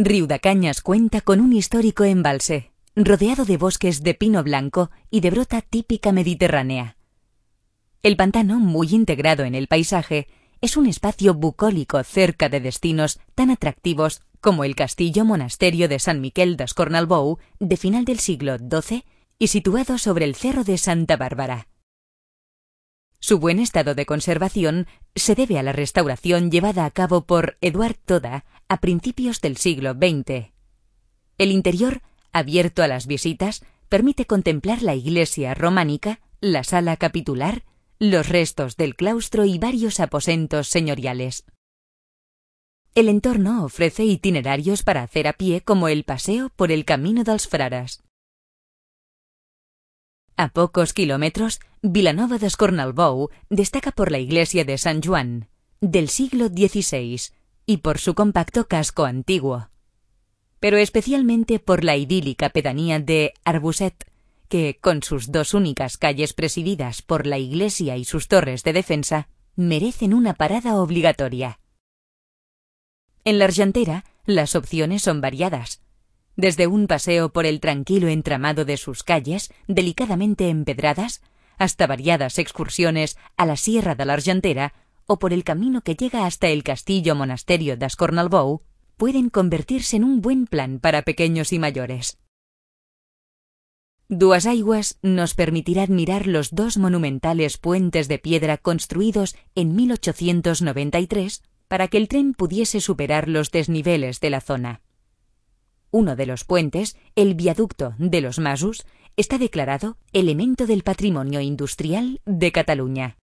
Riudacañas cuenta con un histórico embalse, rodeado de bosques de pino blanco y de brota típica mediterránea. El pantano, muy integrado en el paisaje, es un espacio bucólico cerca de destinos tan atractivos como el castillo monasterio de San Miquel d'Escornalbou de final del siglo XII y situado sobre el cerro de Santa Bárbara. Su buen estado de conservación se debe a la restauración llevada a cabo por Eduard Toda a principios del siglo XX. El interior, abierto a las visitas, permite contemplar la iglesia románica, la sala capitular, los restos del claustro y varios aposentos señoriales. El entorno ofrece itinerarios para hacer a pie como el paseo por el Camino dels Fraras. A pocos kilómetros, Vilanova d'Escornalbou destaca por la iglesia de San Juan, del siglo XVI, y por su compacto casco antiguo. Pero especialmente por la idílica pedanía de Arbuset, que, con sus dos únicas calles presididas por la iglesia y sus torres de defensa, merecen una parada obligatoria. En la Argentera, las opciones son variadas, desde un paseo por el tranquilo entramado de sus calles, delicadamente empedradas, hasta variadas excursiones a la Sierra de la Argentera o por el camino que llega hasta el castillo monasterio de Ascornalbou, pueden convertirse en un buen plan para pequeños y mayores. Duas Aguas nos permitirá admirar los dos monumentales puentes de piedra construidos en 1893 para que el tren pudiese superar los desniveles de la zona. Uno de los puentes, el viaducto de los Masus, está declarado elemento del patrimonio industrial de Cataluña.